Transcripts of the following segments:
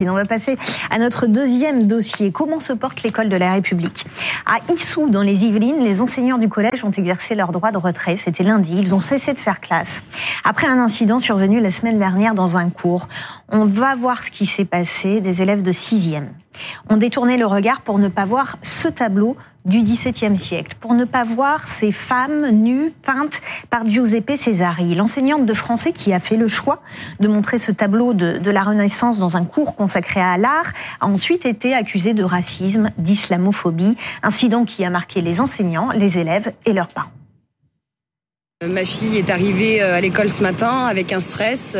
On va passer à notre deuxième dossier. Comment se porte l'école de la République? À Issou, dans les Yvelines, les enseignants du collège ont exercé leur droit de retrait. C'était lundi. Ils ont cessé de faire classe. Après un incident survenu la semaine dernière dans un cours, on va voir ce qui s'est passé. Des élèves de sixième ont détourné le regard pour ne pas voir ce tableau du XVIIe siècle, pour ne pas voir ces femmes nues peintes par Giuseppe Cesari, l'enseignante de français qui a fait le choix de montrer ce tableau de, de la Renaissance dans un cours consacré à l'art, a ensuite été accusée de racisme, d'islamophobie, incident qui a marqué les enseignants, les élèves et leurs parents. Ma fille est arrivée euh, à l'école ce matin avec un stress.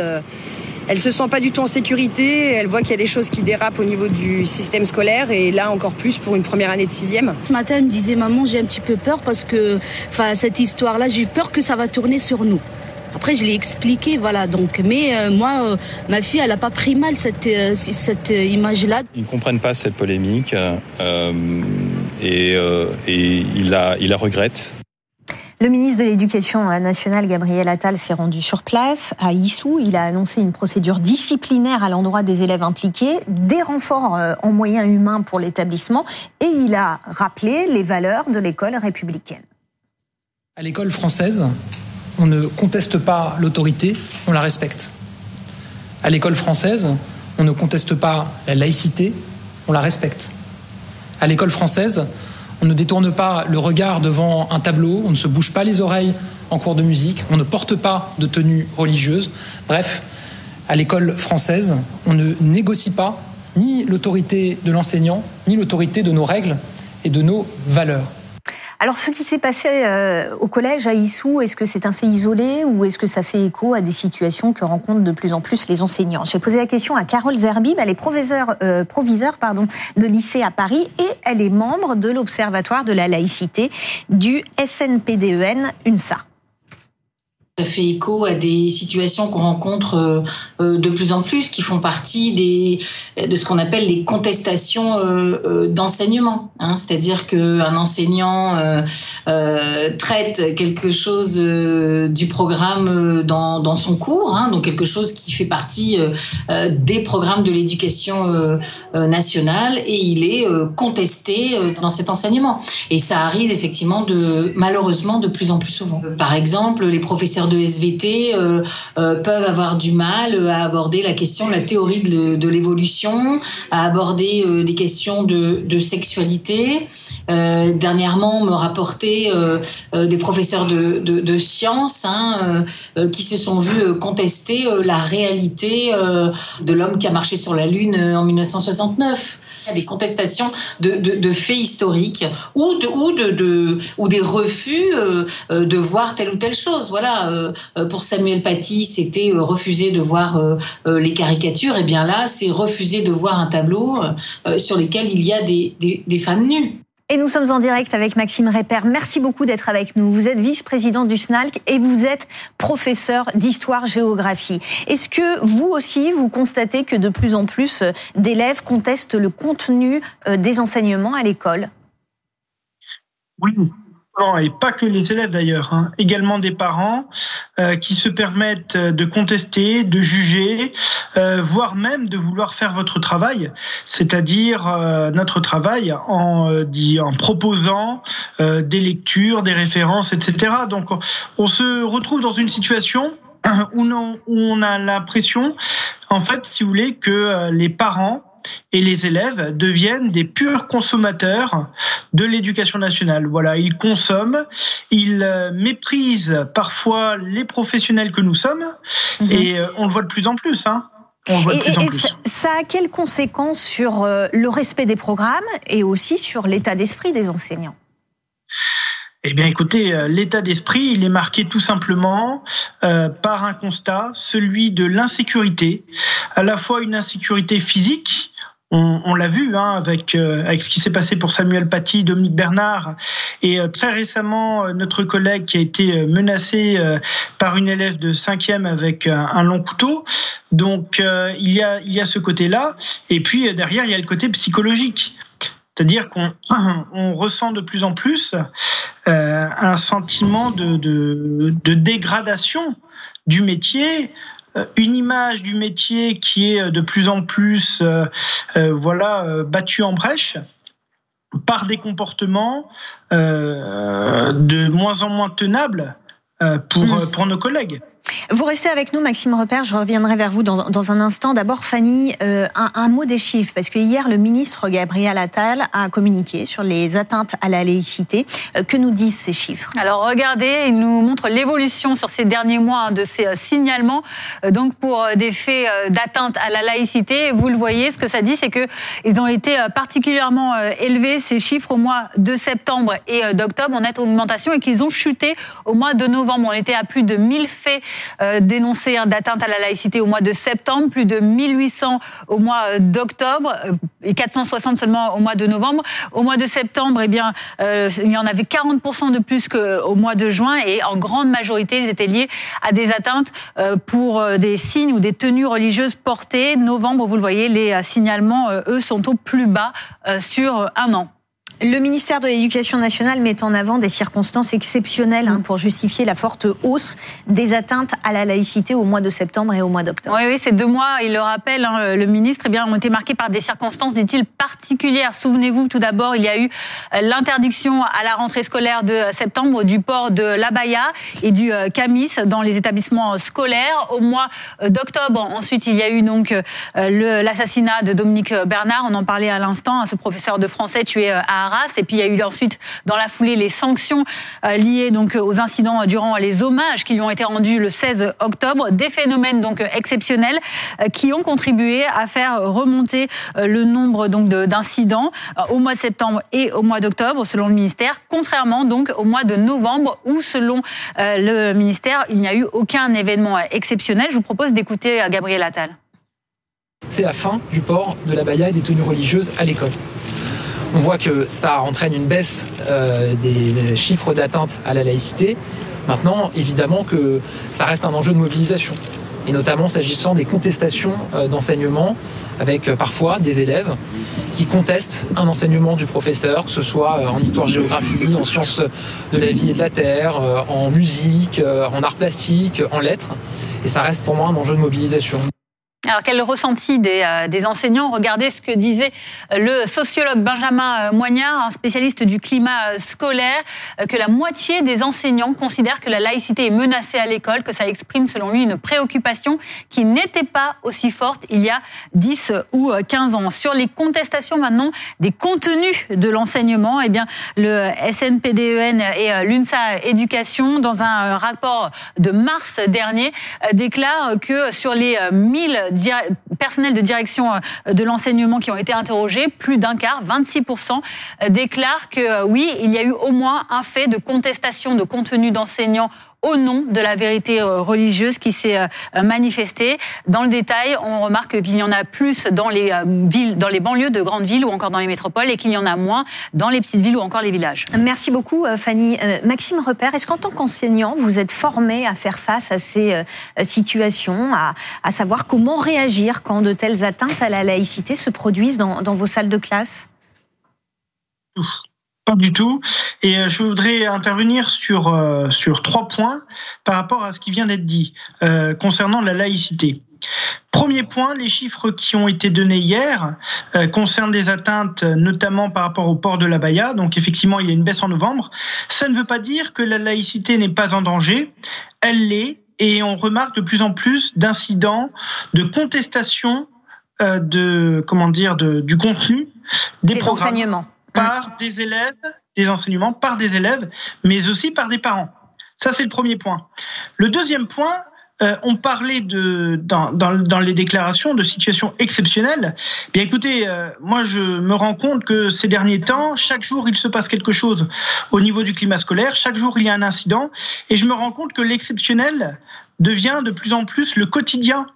Euh, elle se sent pas du tout en sécurité. Elle voit qu'il y a des choses qui dérapent au niveau du système scolaire et là encore plus pour une première année de sixième. Ce matin, elle me disait maman, j'ai un petit peu peur parce que, enfin, cette histoire-là, j'ai peur que ça va tourner sur nous. Après, je l'ai expliqué, voilà. Donc, mais euh, moi, euh, ma fille, elle a pas pris mal cette euh, cette image-là. Ils ne comprennent pas cette polémique et, et il la il la regrette. Le ministre de l'Éducation nationale, Gabriel Attal, s'est rendu sur place à Issou. Il a annoncé une procédure disciplinaire à l'endroit des élèves impliqués, des renforts en moyens humains pour l'établissement et il a rappelé les valeurs de l'école républicaine. À l'école française, on ne conteste pas l'autorité, on la respecte. À l'école française, on ne conteste pas la laïcité, on la respecte. À l'école française, on ne détourne pas le regard devant un tableau, on ne se bouge pas les oreilles en cours de musique, on ne porte pas de tenue religieuse. Bref, à l'école française, on ne négocie pas ni l'autorité de l'enseignant, ni l'autorité de nos règles et de nos valeurs. Alors, ce qui s'est passé euh, au collège à Issou, est-ce que c'est un fait isolé ou est-ce que ça fait écho à des situations que rencontrent de plus en plus les enseignants? J'ai posé la question à Carole Zerbib, elle est euh, proviseur pardon, de lycée à Paris et elle est membre de l'Observatoire de la laïcité du SNPDEN UNSA. Ça fait écho à des situations qu'on rencontre euh, euh, de plus en plus, qui font partie des, de ce qu'on appelle les contestations euh, d'enseignement. Hein. C'est-à-dire qu'un enseignant traite quelque chose du programme dans, son cours, hein, donc quelque chose qui fait partie des programmes de l'éducation nationale, et il est contesté dans cet enseignement. Et ça arrive effectivement malheureusement de plus en plus souvent. Par exemple, les professeurs de SVT euh, euh, peuvent avoir du mal à aborder la question de la théorie de, l'évolution, à aborder euh, des questions de, sexualité. dernièrement, on me rapportait des professeurs de, sciences hein, qui se sont vus contester la réalité de l'homme qui a marché sur la Lune en 1969. Il y a des contestations de, faits historiques ou, ou, de, ou des refus de voir telle ou telle chose. Voilà, euh, pour Samuel Paty, c'était euh, refuser de voir euh, les caricatures. Et bien là, c'est refuser de voir un tableau sur lequel il y a des, des, femmes nues. Et nous sommes en direct avec Maxime Répère. Merci beaucoup d'être avec nous. Vous êtes vice-président du SNALC et vous êtes professeur d'histoire-géographie. Est-ce que vous aussi, vous constatez que de plus en plus d'élèves contestent le contenu des enseignements à l'école? Oui, et pas que les élèves d'ailleurs, hein. également des parents euh, qui se permettent de contester, de juger, euh, voire même de vouloir faire votre travail, c'est-à-dire euh, notre travail en, en proposant des lectures, des références, etc. Donc on se retrouve dans une situation où on a l'impression, en fait, si vous voulez, que les parents et les élèves deviennent des purs consommateurs de l'éducation nationale. Voilà, ils consomment, ils euh, méprisent parfois les professionnels que nous sommes, mhm. et euh, on le voit de plus en plus. Hein. et, ça a quelles conséquences sur euh, le respect des programmes et aussi sur l'état d'esprit des enseignants? Eh bien, écoutez, l'état d'esprit, il est marqué tout simplement par un constat, celui de l'insécurité, à la fois une insécurité physique, on, l'a vu hein, avec, euh, avec ce qui s'est passé pour Samuel Paty, Dominique Bernard, et euh, très récemment euh, notre collègue qui a été menacé par une élève de cinquième avec un, long couteau. Donc il y a il y a ce côté-là, et puis derrière il y a le côté psychologique. C'est-à-dire qu'on on ressent de plus en plus un sentiment de, de dégradation du métier, une image du métier qui est de plus en plus voilà battue en brèche par des comportements de moins en moins tenables pour, mmh. pour nos collègues. Vous restez avec nous, Maxime Repère. Je reviendrai vers vous dans, un instant. D'abord, Fanny, euh, un, un, mot des chiffres, parce que hier, le ministre Gabriel Attal a communiqué sur les atteintes à la laïcité. Euh, que nous disent ces chiffres? Alors, regardez, il nous montre l'évolution sur ces derniers mois hein, de ces euh, signalements. donc, pour des faits d'atteinte à la laïcité, vous le voyez, ce que ça dit, c'est que ils ont été particulièrement élevés ces chiffres au mois de septembre et d'octobre en nette augmentation, et qu'ils ont chuté au mois de novembre. On était à plus de 1000 faits euh, dénoncé hein, d'atteinte à la laïcité au mois de septembre, plus de 1800 au mois euh, d'octobre euh, et 460 seulement au mois de novembre. Au mois de septembre, eh bien, il y en avait 40% de plus qu'au mois de juin et en grande majorité, ils étaient liés à des atteintes pour des signes ou des tenues religieuses portées. Novembre, vous le voyez, les signalements, eux, sont au plus bas sur un an. Le ministère de l'Éducation nationale met en avant des circonstances exceptionnelles hein, pour justifier la forte hausse des atteintes à la laïcité au mois de septembre et au mois d'octobre. Oui, oui, ces deux mois, il le rappelle, hein, le ministre, eh bien, ont été marqués par des circonstances, dit-il, particulières. Souvenez-vous, tout d'abord, il y a eu euh, l'interdiction à la rentrée scolaire de septembre du port de l'abaya et du euh, camis dans les établissements scolaires. Au mois euh, d'octobre, ensuite, il y a eu donc l'assassinat de Dominique Bernard. On en parlait à l'instant, hein, ce professeur de français tué à et puis il y a eu ensuite, dans la foulée, les sanctions euh, liées donc aux incidents durant les hommages qui lui ont été rendus le 16 octobre. Des phénomènes donc exceptionnels euh, qui ont contribué à faire remonter euh, le nombre donc d'incidents au mois de septembre et au mois d'octobre, selon le ministère, contrairement donc au mois de novembre où, selon le ministère, il n'y a eu aucun événement exceptionnel. Je vous propose d'écouter Gabriel Attal. C'est la fin du port de la baya et des tenues religieuses à l'école on voit que ça entraîne une baisse euh, des, chiffres d'atteinte à la laïcité. Maintenant, évidemment que ça reste un enjeu de mobilisation et notamment s'agissant des contestations euh, d'enseignement, avec euh, parfois des élèves qui contestent un enseignement du professeur, que ce soit en histoire-géographie, en sciences de la vie et de la terre, en musique, en art plastique, en lettres. Et ça reste pour moi un enjeu de mobilisation. Alors quel ressenti des, euh, des, enseignants Regardez ce que disait le sociologue Benjamin euh, Moignard, un spécialiste du climat euh, scolaire, que la moitié des enseignants considèrent que la laïcité est menacée à l'école, que ça exprime selon lui une préoccupation qui n'était pas aussi forte il y a 10 ou 15 ans. Sur les contestations maintenant des contenus de l'enseignement, eh bien le SNPDEN e et l'UNSA Éducation, dans un rapport de mars dernier, déclarent que sur les 1000 personnels de direction euh, de l'enseignement qui ont été interrogés, plus d'un quart, 26%, euh, déclarent que euh, oui, il y a eu au moins un fait de contestation de contenu d'enseignants au nom de la vérité religieuse qui s'est manifestée. Dans le détail, on remarque qu'il y en a plus dans les villes, dans les banlieues de grandes villes ou encore dans les métropoles et qu'il y en a moins dans les petites villes ou encore les villages. Merci beaucoup Fanny. Maxime Repère, est-ce qu'en tant qu'enseignant, vous êtes formé à faire face à ces situations, à, à, savoir comment réagir quand de telles atteintes à la laïcité se produisent dans, dans vos salles de classe? Pas du tout. Et euh, je voudrais intervenir sur, euh, sur trois points par rapport à ce qui vient d'être dit euh, concernant la laïcité. Premier point, les chiffres qui ont été donnés hier concernent des atteintes notamment par rapport au port de la Baïa. Donc effectivement, il y a une baisse en novembre. Ça ne veut pas dire que la laïcité n'est pas en danger. Elle l'est. Et on remarque de plus en plus d'incidents, de contestations de comment dire de, du contenu des, des enseignements par des élèves, des enseignements par des élèves, mais aussi par des parents. Ça, c'est le premier point. Le deuxième point, euh, on parlait de dans, dans, les déclarations de situations exceptionnelles. Bien écoutez, euh, moi je me rends compte que ces derniers temps, chaque jour il se passe quelque chose au niveau du climat scolaire, chaque jour il y a un incident, et je me rends compte que l'exceptionnel devient de plus en plus le quotidien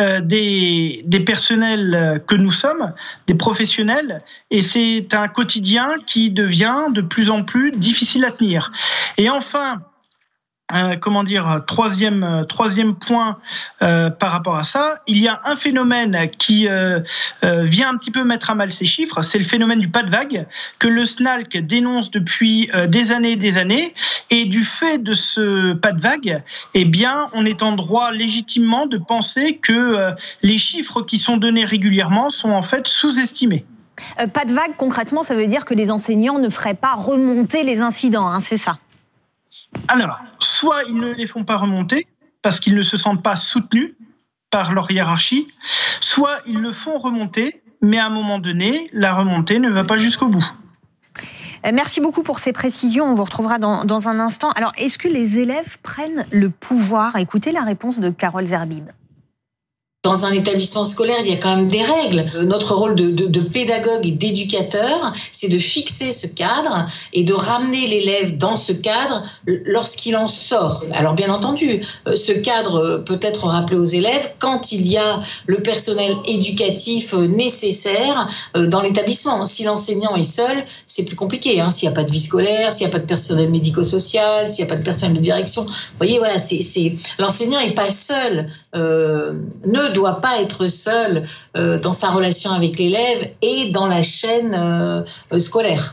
euh, des, des personnels que nous sommes, des professionnels, et c'est un quotidien qui devient de plus en plus difficile à tenir. Et enfin, euh, comment dire, troisième, euh, troisième point euh, par rapport à ça, il y a un phénomène qui vient un petit peu mettre à mal ces chiffres, c'est le phénomène du pas de vague que le SNALC dénonce depuis des années et des années. Et du fait de ce pas de vague, eh bien, on est en droit légitimement de penser que les chiffres qui sont donnés régulièrement sont en fait sous-estimés. pas de vague, concrètement, ça veut dire que les enseignants ne feraient pas remonter les incidents, hein, c'est ça? Alors, soit ils ne les font pas remonter parce qu'ils ne se sentent pas soutenus par leur hiérarchie, soit ils le font remonter, mais à un moment donné, la remontée ne va pas jusqu'au bout. Euh, merci beaucoup pour ces précisions. On vous retrouvera dans, un instant. Alors, est-ce que les élèves prennent le pouvoir? Écoutez la réponse de Carole Zerbib dans un établissement scolaire, il y a quand même des règles. Notre rôle de, pédagogue et d'éducateur, c'est de fixer ce cadre et de ramener l'élève dans ce cadre lorsqu'il en sort. Alors bien entendu, euh, ce cadre peut être rappelé aux élèves quand il y a le personnel éducatif euh, nécessaire euh, dans l'établissement. Si l'enseignant est seul, c'est plus compliqué. Hein. S'il n'y a pas de vie scolaire, s'il n'y a pas de personnel médico-social, s'il n'y a pas de personnel de direction, vous voyez, voilà, c'est l'enseignant n'est pas seul. Euh, doit pas être seul euh, dans sa relation avec l'élève et dans la chaîne euh, scolaire.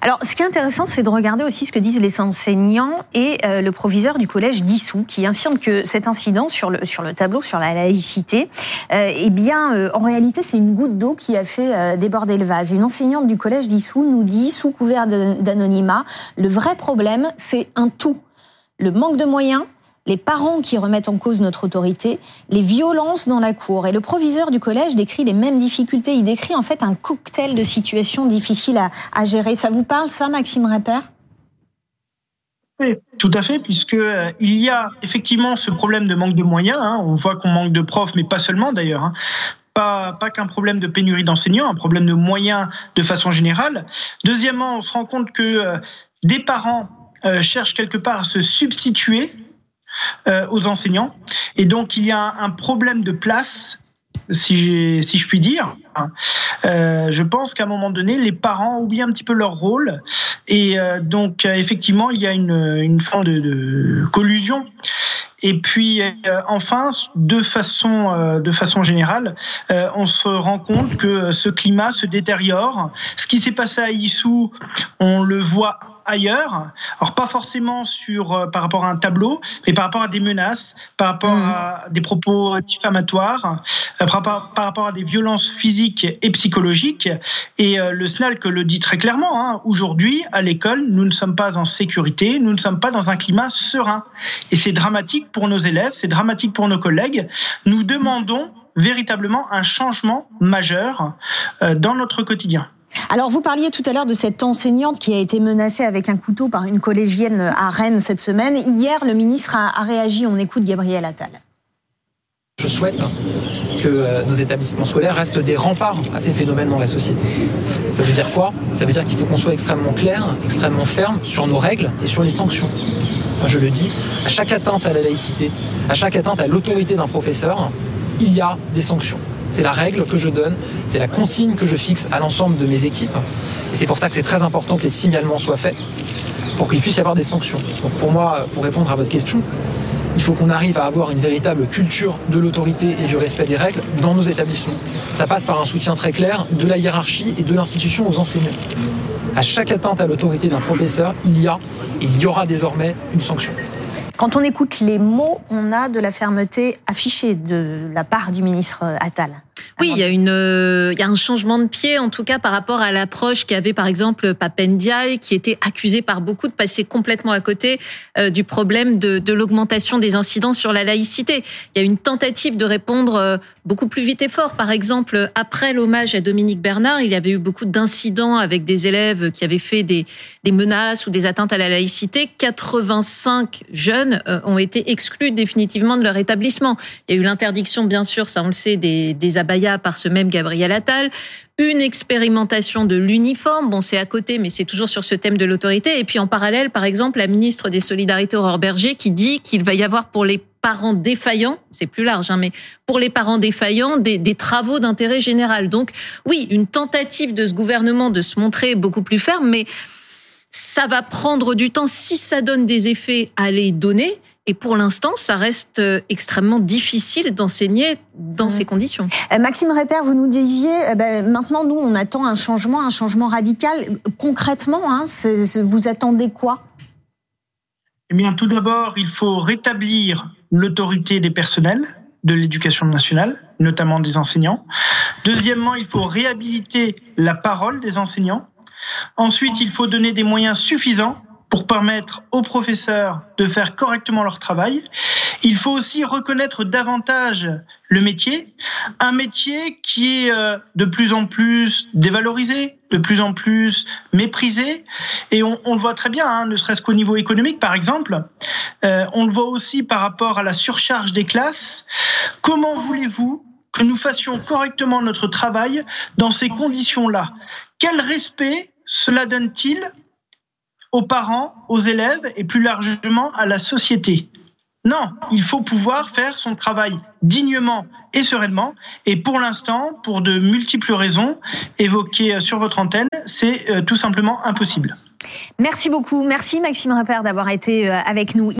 Alors, ce qui est intéressant, c'est de regarder aussi ce que disent les enseignants et euh, le proviseur du collège d'Issou, qui affirme que cet incident sur le, sur le tableau, sur la laïcité, eh bien, en réalité, c'est une goutte d'eau qui a fait déborder le vase. Une enseignante du collège d'Issou nous dit, sous couvert d'anonymat, le vrai problème, c'est un tout. Le manque de moyens, les parents qui remettent en cause notre autorité, les violences dans la cour. Et le proviseur du collège décrit les mêmes difficultés. Il décrit en fait un cocktail de situations difficiles à, gérer. Ça vous parle, ça, Maxime oui, tout à fait, puisque euh, il y a effectivement ce problème de manque de moyens. Hein. On voit qu'on manque de profs, mais pas seulement d'ailleurs. Hein. Pas, qu'un problème de pénurie d'enseignants, un problème de moyens de façon générale. Deuxièmement, on se rend compte que euh, des parents euh, cherchent quelque part à se substituer aux enseignants. Et donc, il y a un problème de place si, si je puis dire. Euh, je pense qu'à un moment donné, les parents oublient un petit peu leur rôle. Et euh, donc, effectivement, il y a une, une forme de, de collusion. Et puis, enfin, de façon, de façon générale, on se rend compte que ce climat se détériore. Ce qui s'est passé à Issou, on le voit ailleurs. Alors pas forcément sur euh, par rapport à un tableau, mais par rapport à des menaces, par rapport mmh. à des propos diffamatoires, euh, par, rapport, à des violences physiques et psychologiques. Et euh, le SNALC le dit très clairement. Hein, Aujourd'hui, à l'école, nous ne sommes pas en sécurité, nous ne sommes pas dans un climat serein. Et c'est dramatique pour nos élèves, c'est dramatique pour nos collègues. Nous demandons véritablement un changement majeur dans notre quotidien. Alors, vous parliez tout à l'heure de cette enseignante qui a été menacée avec un couteau par une collégienne à Rennes cette semaine. Hier, le ministre a, réagi. On écoute Gabriel Attal. Je souhaite que euh, nos établissements scolaires restent des remparts à ces phénomènes dans la société. Ça veut dire quoi? Ça veut dire qu'il faut qu'on soit extrêmement clair, extrêmement ferme sur nos règles et sur les sanctions. Moi, je le dis, à chaque atteinte à la laïcité, à chaque atteinte à l'autorité d'un professeur, il y a des sanctions. C'est la règle que je donne, c'est la consigne que je fixe à l'ensemble de mes équipes. Et c'est pour ça que c'est très important que les signalements soient faits pour qu'il puisse y avoir des sanctions. Pour moi, pour répondre à votre question, il faut qu'on arrive à avoir une véritable culture de l'autorité et du respect des règles dans nos établissements. Ça passe par un soutien très clair de la hiérarchie et de l'institution aux enseignants. À chaque atteinte à l'autorité d'un professeur, il y a et il y aura désormais une sanction. Quand on écoute les mots, on a de la fermeté affichée de la part du ministre Attal. Oui, il y a une, euh, il y a un changement de pied en tout cas par rapport à l'approche qu'avait par exemple Papendiaï, qui était accusé par beaucoup de passer complètement à côté euh, du problème de, de l'augmentation des incidents sur la laïcité. Il y a une tentative de répondre euh, beaucoup plus vite et fort. Par exemple, après l'hommage à Dominique Bernard, il y avait eu beaucoup d'incidents avec des élèves qui avaient fait des, des menaces ou des atteintes à la laïcité. 85 jeunes ont été exclus définitivement de leur établissement. Il y a eu l'interdiction, bien sûr, ça on le sait, des, des abayas par ce même Gabriel Attal, une expérimentation de l'uniforme, bon c'est à côté mais c'est toujours sur ce thème de l'autorité, et puis en parallèle par exemple la ministre des Solidarités Aurore Berger qui dit qu'il va y avoir pour les parents défaillants, c'est plus large, hein, mais pour les parents défaillants, des travaux d'intérêt général. Donc oui, une tentative de ce gouvernement de se montrer beaucoup plus ferme, mais ça va prendre du temps si ça donne des effets à les donner. Et pour l'instant, ça reste euh, extrêmement difficile d'enseigner dans ces conditions. Euh, Maxime Répère, vous nous disiez, euh, ben, maintenant, nous, on attend un changement, un changement radical. Concrètement, hein, vous attendez quoi? Eh bien, tout d'abord, il faut rétablir l'autorité des personnels de l'éducation nationale, notamment des enseignants. Deuxièmement, il faut réhabiliter la parole des enseignants. Ensuite, il faut donner des moyens suffisants pour permettre aux professeurs de faire correctement leur travail. Il faut aussi reconnaître davantage le métier, un métier qui est euh, de plus en plus dévalorisé, de plus en plus méprisé, et on, le voit très bien, hein, ne serait-ce qu'au niveau économique par exemple, euh, on le voit aussi par rapport à la surcharge des classes. Comment voulez-vous que nous fassions correctement notre travail dans ces conditions-là? Quel respect cela donne-t-il aux parents, aux élèves et plus largement à la société. Non, il faut pouvoir faire son travail dignement et sereinement. Et pour l'instant, pour de multiples raisons évoquées sur votre antenne, c'est euh, tout simplement impossible. Merci beaucoup. Merci Maxime Repère d'avoir été euh, avec nous.